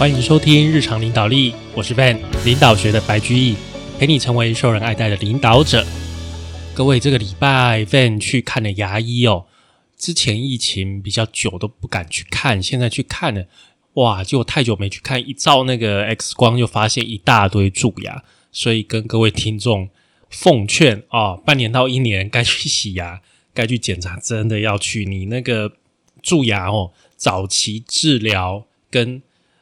欢迎收听日常领导力，我是 Van，领导学的白居易，陪你成为受人爱戴的领导者。各位，这个礼拜 Van 去看了牙医哦。之前疫情比较久都不敢去看，现在去看了，哇！就太久没去看，一照那个 X 光就发现一大堆蛀牙，所以跟各位听众奉劝啊，半年到一年该去洗牙，该去检查，真的要去。你那个蛀牙哦，早期治疗跟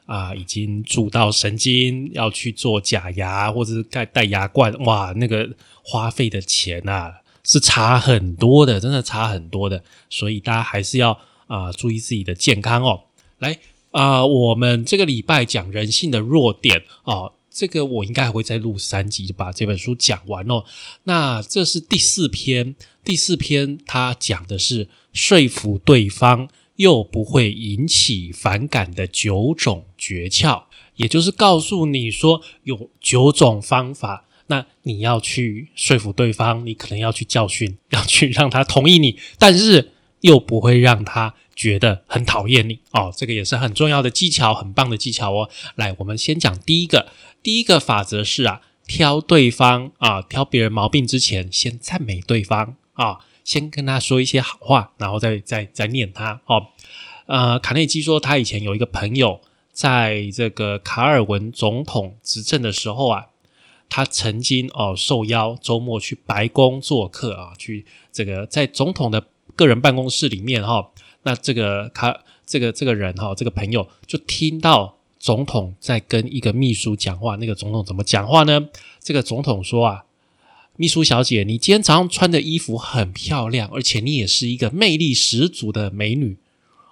啊已经蛀到神经，要去做假牙或者是戴戴牙冠，哇，那个花费的钱啊！是差很多的，真的差很多的，所以大家还是要啊注意自己的健康哦。来啊，我们这个礼拜讲人性的弱点啊，这个我应该还会再录三集就把这本书讲完哦。那这是第四篇，第四篇它讲的是说服对方又不会引起反感的九种诀窍，也就是告诉你说有九种方法。那你要去说服对方，你可能要去教训，要去让他同意你，但是又不会让他觉得很讨厌你哦。这个也是很重要的技巧，很棒的技巧哦。来，我们先讲第一个，第一个法则是啊，挑对方啊，挑别人毛病之前，先赞美对方啊，先跟他说一些好话，然后再再再念他哦。呃，卡内基说他以前有一个朋友，在这个卡尔文总统执政的时候啊。他曾经哦受邀周末去白宫做客啊，去这个在总统的个人办公室里面哈，那这个他这个这个人哈，这个朋友就听到总统在跟一个秘书讲话。那个总统怎么讲话呢？这个总统说啊，秘书小姐，你今天早上穿的衣服很漂亮，而且你也是一个魅力十足的美女。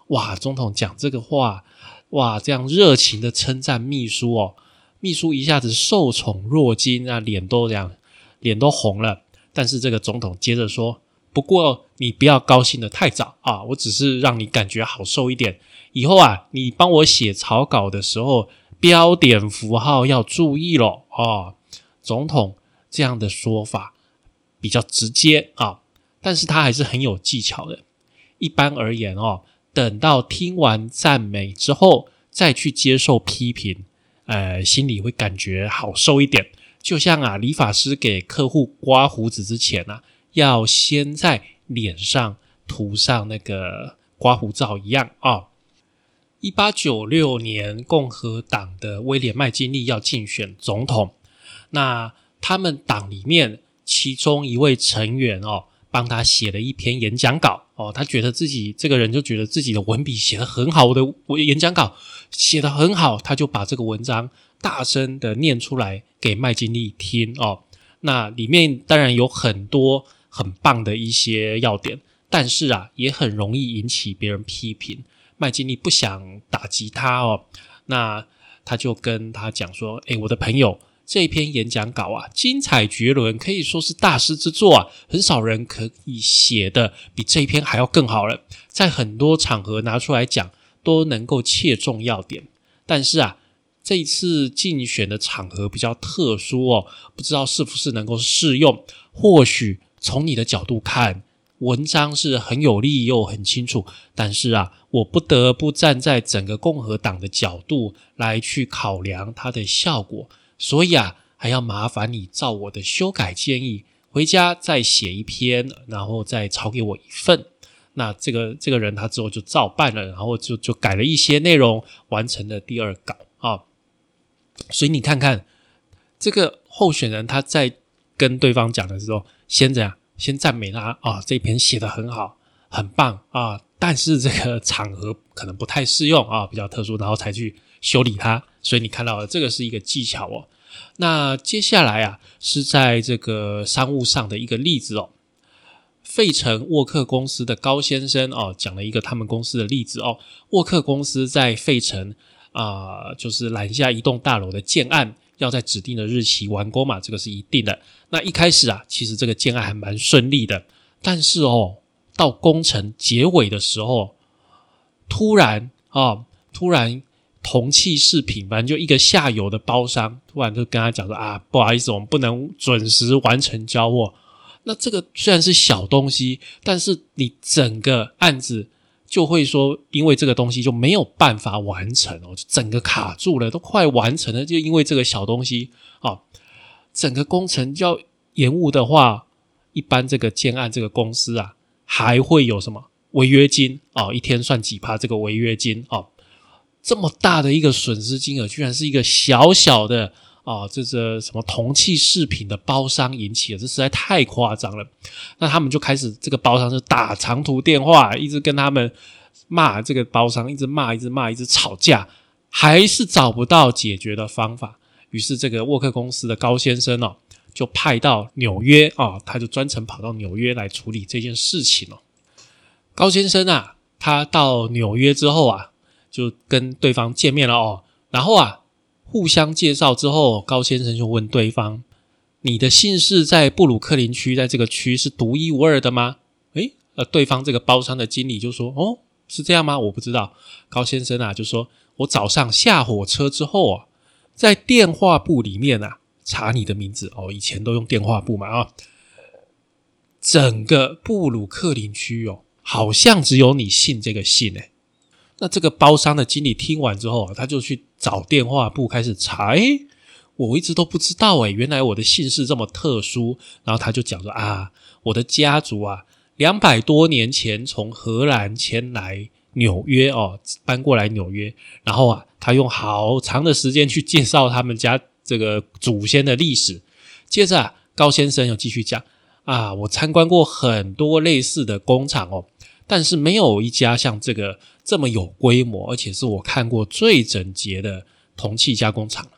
哇，总统讲这个话，哇，这样热情的称赞秘书哦。秘书一下子受宠若惊啊，脸都这样，脸都红了。但是这个总统接着说：“不过你不要高兴的太早啊，我只是让你感觉好受一点。以后啊，你帮我写草稿的时候，标点符号要注意咯。啊。”总统这样的说法比较直接啊，但是他还是很有技巧的。一般而言哦，等到听完赞美之后，再去接受批评。呃，心里会感觉好受一点，就像啊，理发师给客户刮胡子之前呢，要先在脸上涂上那个刮胡皂一样啊。一八九六年，共和党的威廉麦金利要竞选总统，那他们党里面其中一位成员哦，帮他写了一篇演讲稿哦，他觉得自己这个人就觉得自己的文笔写得很好，我的演讲稿。写的很好，他就把这个文章大声的念出来给麦金利听哦。那里面当然有很多很棒的一些要点，但是啊，也很容易引起别人批评。麦金利不想打击他哦，那他就跟他讲说：“诶，我的朋友，这篇演讲稿啊，精彩绝伦，可以说是大师之作啊，很少人可以写的比这一篇还要更好了，在很多场合拿出来讲。”都能够切中要点，但是啊，这一次竞选的场合比较特殊哦，不知道是不是能够适用。或许从你的角度看，文章是很有利又很清楚，但是啊，我不得不站在整个共和党的角度来去考量它的效果，所以啊，还要麻烦你照我的修改建议回家再写一篇，然后再抄给我一份。那这个这个人他之后就照办了，然后就就改了一些内容，完成了第二稿啊。所以你看看这个候选人他在跟对方讲的时候，先这样，先赞美他啊，这篇写的很好，很棒啊。但是这个场合可能不太适用啊，比较特殊，然后才去修理他。所以你看到了，这个是一个技巧哦。那接下来啊，是在这个商务上的一个例子哦。费城沃克公司的高先生哦，讲了一个他们公司的例子哦。沃克公司在费城啊，就是揽下一栋大楼的建案，要在指定的日期完工嘛，这个是一定的。那一开始啊，其实这个建案还蛮顺利的，但是哦，到工程结尾的时候，突然啊，突然同器饰品，反正就一个下游的包商，突然就跟他讲说啊，不好意思，我们不能准时完成交货。那这个虽然是小东西，但是你整个案子就会说，因为这个东西就没有办法完成哦，整个卡住了，都快完成了，就因为这个小东西啊，整个工程要延误的话，一般这个建案这个公司啊，还会有什么违约金啊？一天算几趴这个违约金啊？这么大的一个损失金额，居然是一个小小的。啊，这个什么铜器饰品的包商引起的，这实在太夸张了。那他们就开始，这个包商就打长途电话，一直跟他们骂这个包商，一直骂，一直骂，一直吵架，还是找不到解决的方法。于是，这个沃克公司的高先生哦，就派到纽约啊，他就专程跑到纽约来处理这件事情哦。高先生啊，他到纽约之后啊，就跟对方见面了哦，然后啊。互相介绍之后，高先生就问对方：“你的姓氏在布鲁克林区，在这个区是独一无二的吗？”诶，呃，对方这个包商的经理就说：“哦，是这样吗？我不知道。”高先生啊，就说：“我早上下火车之后啊，在电话簿里面啊查你的名字哦，以前都用电话簿嘛啊，整个布鲁克林区哦，好像只有你姓这个姓诶。那这个包商的经理听完之后啊，他就去找电话簿开始查。哎，我一直都不知道哎，原来我的姓氏这么特殊。然后他就讲说啊，我的家族啊，两百多年前从荷兰迁来纽约哦，搬过来纽约。然后啊，他用好长的时间去介绍他们家这个祖先的历史。接着啊，高先生又继续讲啊，我参观过很多类似的工厂哦。但是没有一家像这个这么有规模，而且是我看过最整洁的铜器加工厂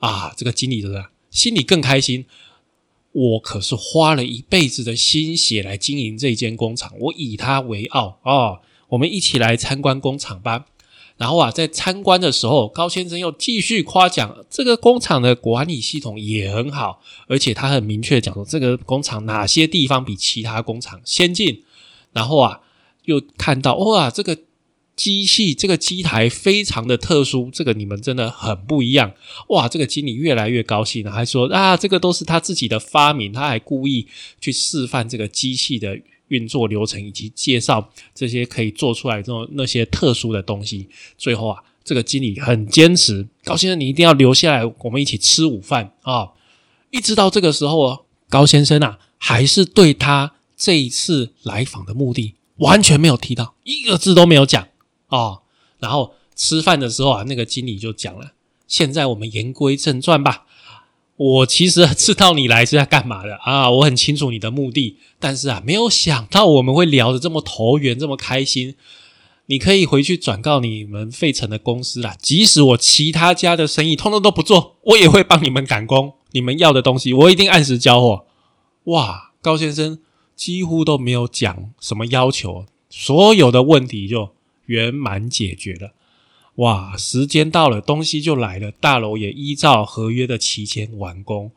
啊！这个经理的心里更开心。我可是花了一辈子的心血来经营这间工厂，我以它为傲啊！我们一起来参观工厂吧。然后啊，在参观的时候，高先生又继续夸奖这个工厂的管理系统也很好，而且他很明确讲说，这个工厂哪些地方比其他工厂先进。然后啊。又看到哇，这个机器这个机台非常的特殊，这个你们真的很不一样哇！这个经理越来越高兴了，还说啊，这个都是他自己的发明，他还故意去示范这个机器的运作流程，以及介绍这些可以做出来这种那些特殊的东西。最后啊，这个经理很坚持，高先生你一定要留下来，我们一起吃午饭啊！一直到这个时候啊，高先生啊，还是对他这一次来访的目的。完全没有提到一个字都没有讲哦。然后吃饭的时候啊，那个经理就讲了：“现在我们言归正传吧。我其实知道你来是要干嘛的啊，我很清楚你的目的。但是啊，没有想到我们会聊得这么投缘，这么开心。你可以回去转告你们费城的公司啦，即使我其他家的生意通通都不做，我也会帮你们赶工。你们要的东西，我一定按时交货。哇，高先生。”几乎都没有讲什么要求，所有的问题就圆满解决了。哇，时间到了，东西就来了，大楼也依照合约的期间完工。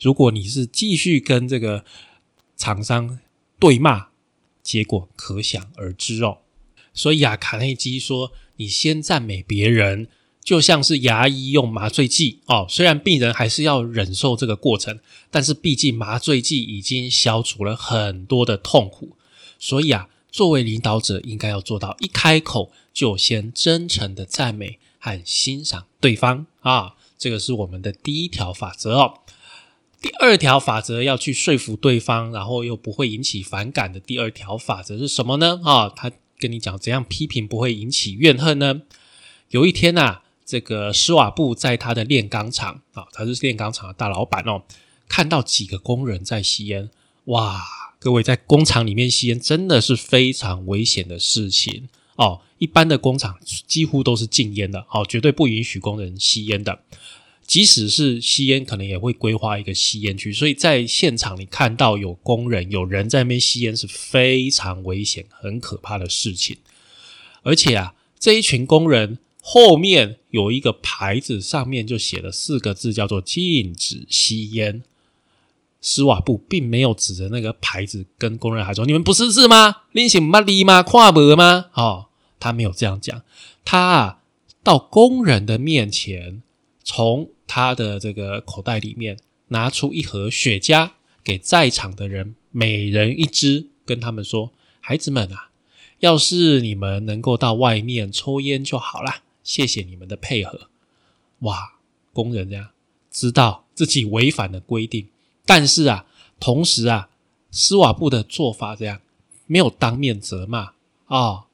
如果你是继续跟这个厂商对骂，结果可想而知哦。所以啊，卡内基说：“你先赞美别人。”就像是牙医用麻醉剂哦，虽然病人还是要忍受这个过程，但是毕竟麻醉剂已经消除了很多的痛苦，所以啊，作为领导者应该要做到一开口就先真诚的赞美和欣赏对方啊，这个是我们的第一条法则哦。第二条法则要去说服对方，然后又不会引起反感的第二条法则是什么呢？啊，他跟你讲怎样批评不会引起怨恨呢？有一天呐。这个施瓦布在他的炼钢厂啊，他是炼钢厂的大老板哦。看到几个工人在吸烟，哇！各位在工厂里面吸烟真的是非常危险的事情哦。一般的工厂几乎都是禁烟的，哦，绝对不允许工人吸烟的。即使是吸烟，可能也会规划一个吸烟区。所以在现场你看到有工人有人在那边吸烟，是非常危险、很可怕的事情。而且啊，这一群工人。后面有一个牌子，上面就写了四个字，叫做“禁止吸烟”。施瓦布并没有指着那个牌子跟工人还说：“你们不识字吗？拎起马力吗？跨博吗？”哦，他没有这样讲。他啊，到工人的面前，从他的这个口袋里面拿出一盒雪茄，给在场的人每人一支，跟他们说：“孩子们啊，要是你们能够到外面抽烟就好啦，谢谢你们的配合。”哇，工人这样知道自己违反了规定，但是啊，同时啊，斯瓦布的做法这样没有当面责骂啊，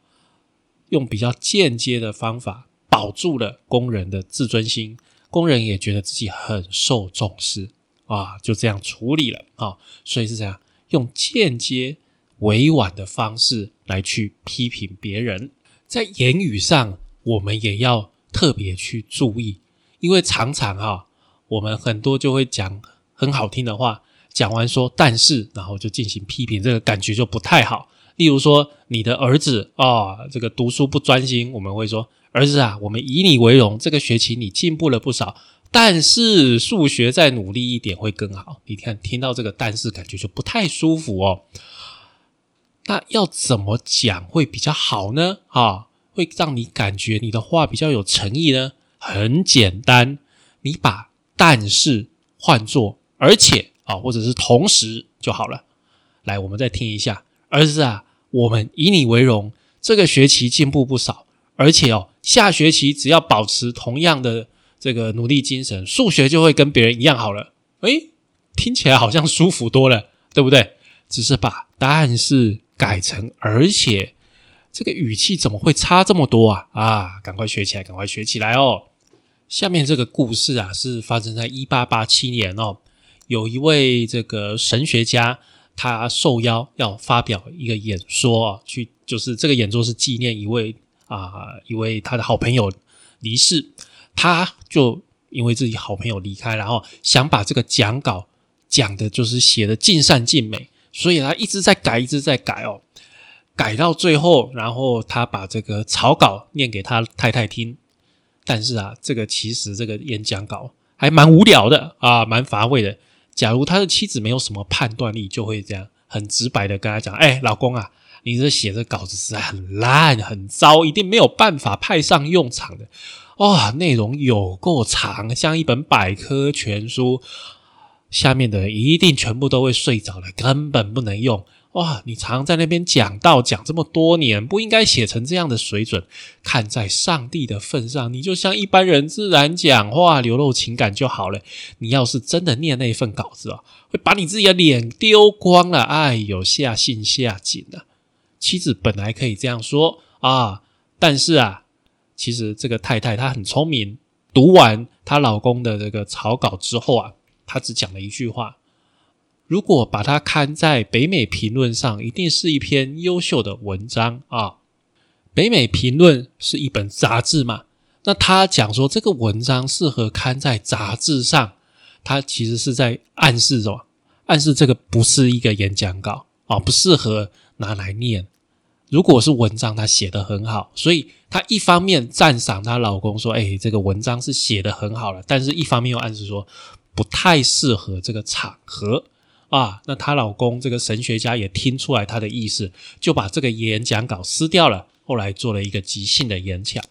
用比较间接的方法保住了工人的自尊心，工人也觉得自己很受重视啊，就这样处理了啊，所以是这样用间接委婉的方式来去批评别人，在言语上我们也要特别去注意。因为常常哈，我们很多就会讲很好听的话，讲完说但是，然后就进行批评，这个感觉就不太好。例如说，你的儿子啊，这个读书不专心，我们会说儿子啊，我们以你为荣，这个学期你进步了不少，但是数学再努力一点会更好。你看，听到这个但是，感觉就不太舒服哦。那要怎么讲会比较好呢？啊，会让你感觉你的话比较有诚意呢？很简单，你把但是换作而且啊，或者是同时就好了。来，我们再听一下，儿子啊，我们以你为荣，这个学期进步不少，而且哦，下学期只要保持同样的这个努力精神，数学就会跟别人一样好了。诶，听起来好像舒服多了，对不对？只是把但是改成而且，这个语气怎么会差这么多啊？啊，赶快学起来，赶快学起来哦！下面这个故事啊，是发生在一八八七年哦。有一位这个神学家，他受邀要发表一个演说啊，去就是这个演说是纪念一位啊一位他的好朋友离世，他就因为自己好朋友离开，然后想把这个讲稿讲的就是写的尽善尽美，所以他一直在改，一直在改哦，改到最后，然后他把这个草稿念给他太太听。但是啊，这个其实这个演讲稿还蛮无聊的啊，蛮乏味的。假如他的妻子没有什么判断力，就会这样很直白的跟他讲：“哎，老公啊，你这写的稿子实在很烂、很糟，一定没有办法派上用场的。哦，内容有够长，像一本百科全书，下面的人一定全部都会睡着了，根本不能用。”哇！你常在那边讲道讲这么多年，不应该写成这样的水准。看在上帝的份上，你就像一般人自然讲话，流露情感就好了。你要是真的念那份稿子哦，会把你自己的脸丢光了。哎呦，下信下井了。妻子本来可以这样说啊，但是啊，其实这个太太她很聪明。读完她老公的这个草稿之后啊，她只讲了一句话。如果把它刊在北美评论上，一定是一篇优秀的文章啊！北美评论是一本杂志嘛？那他讲说这个文章适合刊在杂志上，他其实是在暗示什么？暗示这个不是一个演讲稿啊，不适合拿来念。如果是文章，他写的很好，所以他一方面赞赏她老公说：“哎，这个文章是写的很好了。”但是一方面又暗示说不太适合这个场合。啊，那她老公这个神学家也听出来她的意思，就把这个演讲稿撕掉了。后来做了一个即兴的演讲。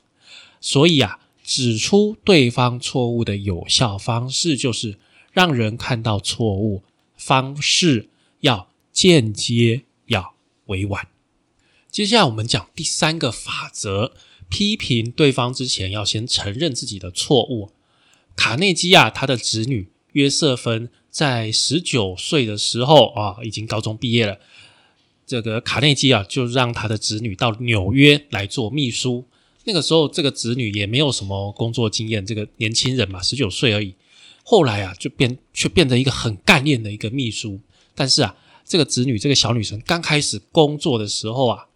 所以啊，指出对方错误的有效方式就是让人看到错误，方式要间接，要委婉。接下来我们讲第三个法则：批评对方之前要先承认自己的错误。卡内基啊，他的子女约瑟芬。在十九岁的时候啊，已经高中毕业了。这个卡内基啊，就让他的子女到纽约来做秘书。那个时候，这个子女也没有什么工作经验，这个年轻人嘛，十九岁而已。后来啊，就变却变成一个很干练的一个秘书。但是啊，这个子女这个小女生刚开始工作的时候啊，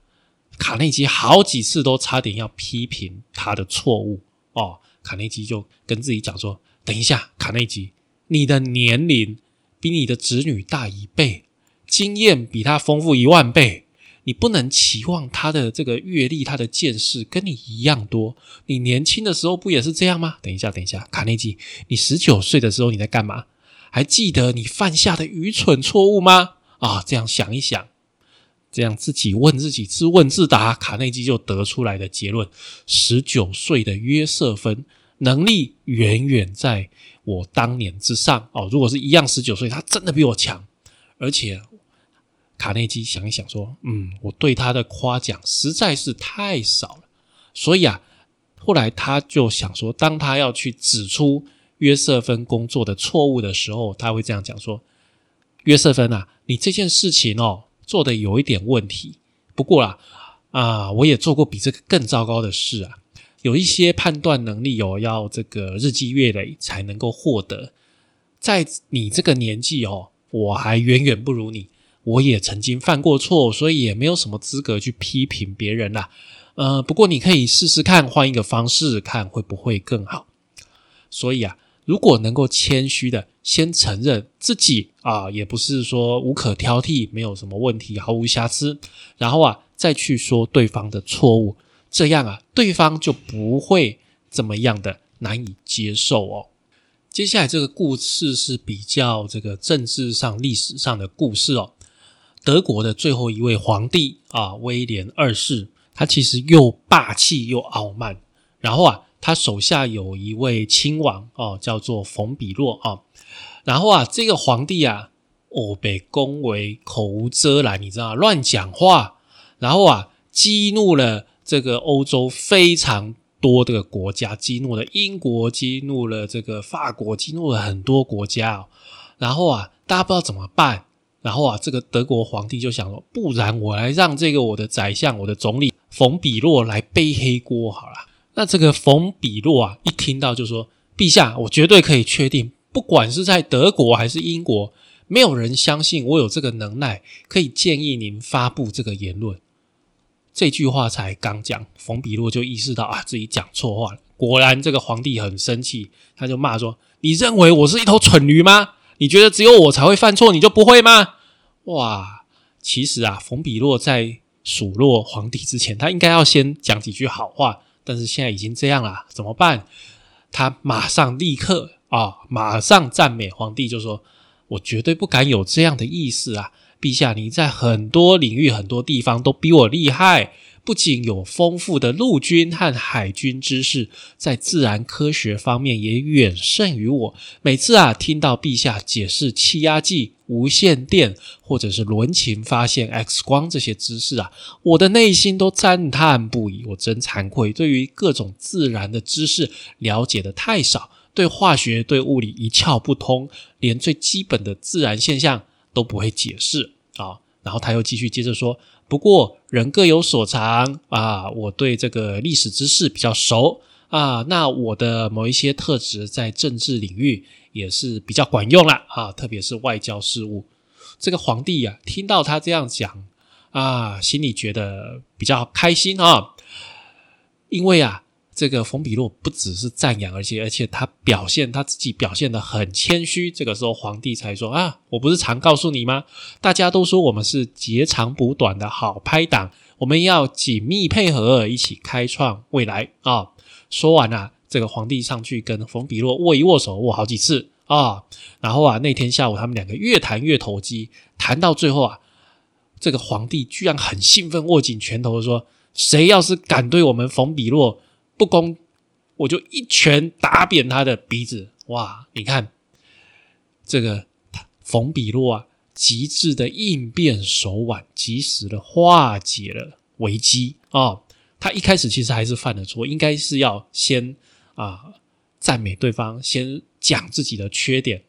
卡内基好几次都差点要批评她的错误哦。卡内基就跟自己讲说：“等一下，卡内基。”你的年龄比你的子女大一倍，经验比他丰富一万倍，你不能期望他的这个阅历、他的见识跟你一样多。你年轻的时候不也是这样吗？等一下，等一下，卡内基，你十九岁的时候你在干嘛？还记得你犯下的愚蠢错误吗？啊，这样想一想，这样自己问自己，自问自答，卡内基就得出来的结论：十九岁的约瑟芬能力远远在。我当年之上哦，如果是一样十九岁，他真的比我强，而且卡内基想一想说：“嗯，我对他的夸奖实在是太少了。”所以啊，后来他就想说，当他要去指出约瑟芬工作的错误的时候，他会这样讲说：“约瑟芬啊，你这件事情哦，做的有一点问题。不过啦，啊，我也做过比这个更糟糕的事啊。有一些判断能力哦，要这个日积月累才能够获得。在你这个年纪哦，我还远远不如你。”我也曾经犯过错，所以也没有什么资格去批评别人啦。呃，不过你可以试试看，换一个方式看会不会更好。所以啊，如果能够谦虚的先承认自己啊，也不是说无可挑剔，没有什么问题，毫无瑕疵，然后啊，再去说对方的错误，这样啊，对方就不会怎么样的难以接受哦。接下来这个故事是比较这个政治上、历史上的故事哦。德国的最后一位皇帝啊，威廉二世，他其实又霸气又傲慢。然后啊，他手下有一位亲王哦，叫做冯比洛啊。然后啊，这个皇帝啊，哦被恭维口无遮拦，你知道乱讲话。然后啊，激怒了这个欧洲非常多的国家，激怒了英国，激怒了这个法国，激怒了很多国家。然后啊，大家不知道怎么办。然后啊，这个德国皇帝就想说，不然我来让这个我的宰相、我的总理冯比洛来背黑锅好了。那这个冯比洛啊，一听到就说：“陛下，我绝对可以确定，不管是在德国还是英国，没有人相信我有这个能耐，可以建议您发布这个言论。”这句话才刚讲，冯比洛就意识到啊，自己讲错话了。果然，这个皇帝很生气，他就骂说：“你认为我是一头蠢驴吗？你觉得只有我才会犯错，你就不会吗？”哇，其实啊，冯比洛在数落皇帝之前，他应该要先讲几句好话。但是现在已经这样了，怎么办？他马上立刻啊，马上赞美皇帝，就说：“我绝对不敢有这样的意思啊，陛下，你在很多领域、很多地方都比我厉害。”不仅有丰富的陆军和海军知识，在自然科学方面也远胜于我。每次啊，听到陛下解释气压计、无线电，或者是伦琴发现 X 光这些知识啊，我的内心都赞叹不已。我真惭愧，对于各种自然的知识了解的太少，对化学、对物理一窍不通，连最基本的自然现象都不会解释啊。然后他又继续接着说。不过人各有所长啊，我对这个历史知识比较熟啊，那我的某一些特质在政治领域也是比较管用了啊，特别是外交事务。这个皇帝呀，听到他这样讲啊，心里觉得比较开心啊，因为啊。这个冯比洛不只是赞扬，而且而且他表现他自己表现的很谦虚。这个时候皇帝才说啊，我不是常告诉你吗？大家都说我们是截长补短的好拍档，我们要紧密配合，一起开创未来啊！说完啊，这个皇帝上去跟冯比洛握一握手，握好几次啊。然后啊，那天下午他们两个越谈越投机，谈到最后啊，这个皇帝居然很兴奋，握紧拳头说：“谁要是敢对我们冯比洛……”不公，我就一拳打扁他的鼻子！哇，你看这个冯比洛啊，极致的应变手腕，及时的化解了危机啊！他一开始其实还是犯了错，应该是要先啊赞美对方，先讲自己的缺点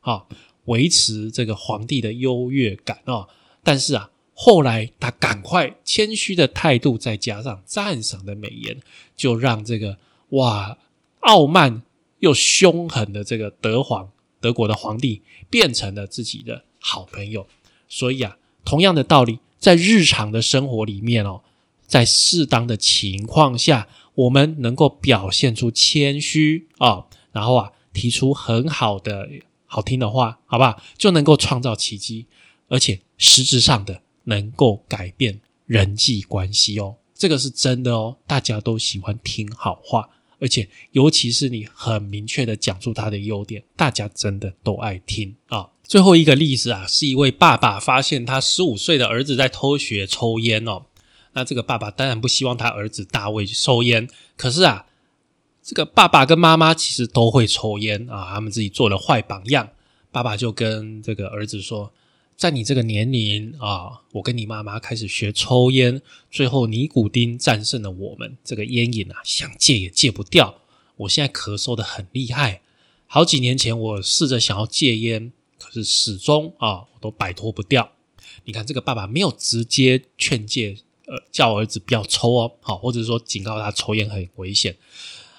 啊，维持这个皇帝的优越感啊！但是啊。后来，他赶快谦虚的态度，再加上赞赏的美言，就让这个哇傲慢又凶狠的这个德皇德国的皇帝变成了自己的好朋友。所以啊，同样的道理，在日常的生活里面哦，在适当的情况下，我们能够表现出谦虚啊，然后啊，提出很好的好听的话，好不好？就能够创造奇迹，而且实质上的。能够改变人际关系哦，这个是真的哦。大家都喜欢听好话，而且尤其是你很明确的讲出他的优点，大家真的都爱听啊。最后一个例子啊，是一位爸爸发现他十五岁的儿子在偷学抽烟哦。那这个爸爸当然不希望他儿子大卫抽烟，可是啊，这个爸爸跟妈妈其实都会抽烟啊，他们自己做了坏榜样。爸爸就跟这个儿子说。在你这个年龄啊，我跟你妈妈开始学抽烟，最后尼古丁战胜了我们，这个烟瘾啊，想戒也戒不掉。我现在咳嗽的很厉害，好几年前我试着想要戒烟，可是始终啊，我都摆脱不掉。你看，这个爸爸没有直接劝诫，呃，叫儿子不要抽哦，好，或者说警告他抽烟很危险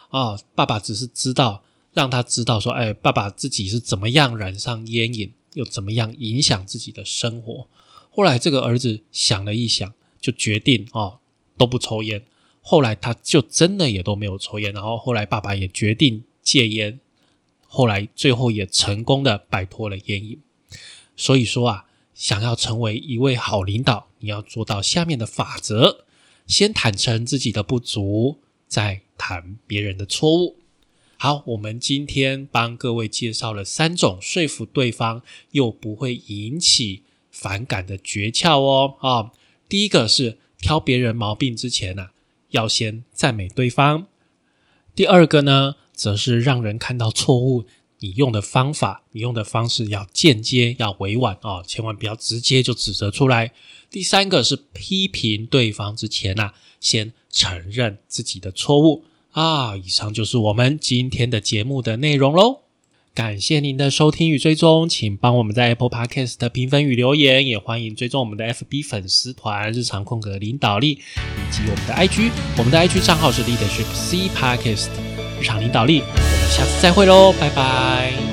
啊。爸爸只是知道，让他知道说，哎，爸爸自己是怎么样染上烟瘾，又怎么样影响自己的生活。后来这个儿子想了一想，就决定哦，都不抽烟。后来他就真的也都没有抽烟，然后后来爸爸也决定戒烟，后来最后也成功的摆脱了烟瘾。所以说啊。想要成为一位好领导，你要做到下面的法则：先坦诚自己的不足，再谈别人的错误。好，我们今天帮各位介绍了三种说服对方又不会引起反感的诀窍哦。啊，第一个是挑别人毛病之前呢，要先赞美对方；第二个呢，则是让人看到错误。你用的方法，你用的方式要间接，要委婉啊，千万不要直接就指责出来。第三个是批评对方之前呐，先承认自己的错误啊。以上就是我们今天的节目的内容喽。感谢您的收听与追踪，请帮我们在 Apple Podcast 的评分与留言，也欢迎追踪我们的 FB 粉丝团日常空格领导力以及我们的 IG，我们的 IG 账号是 Leadership C Podcast 日常领导力。我们下次再会喽，拜拜。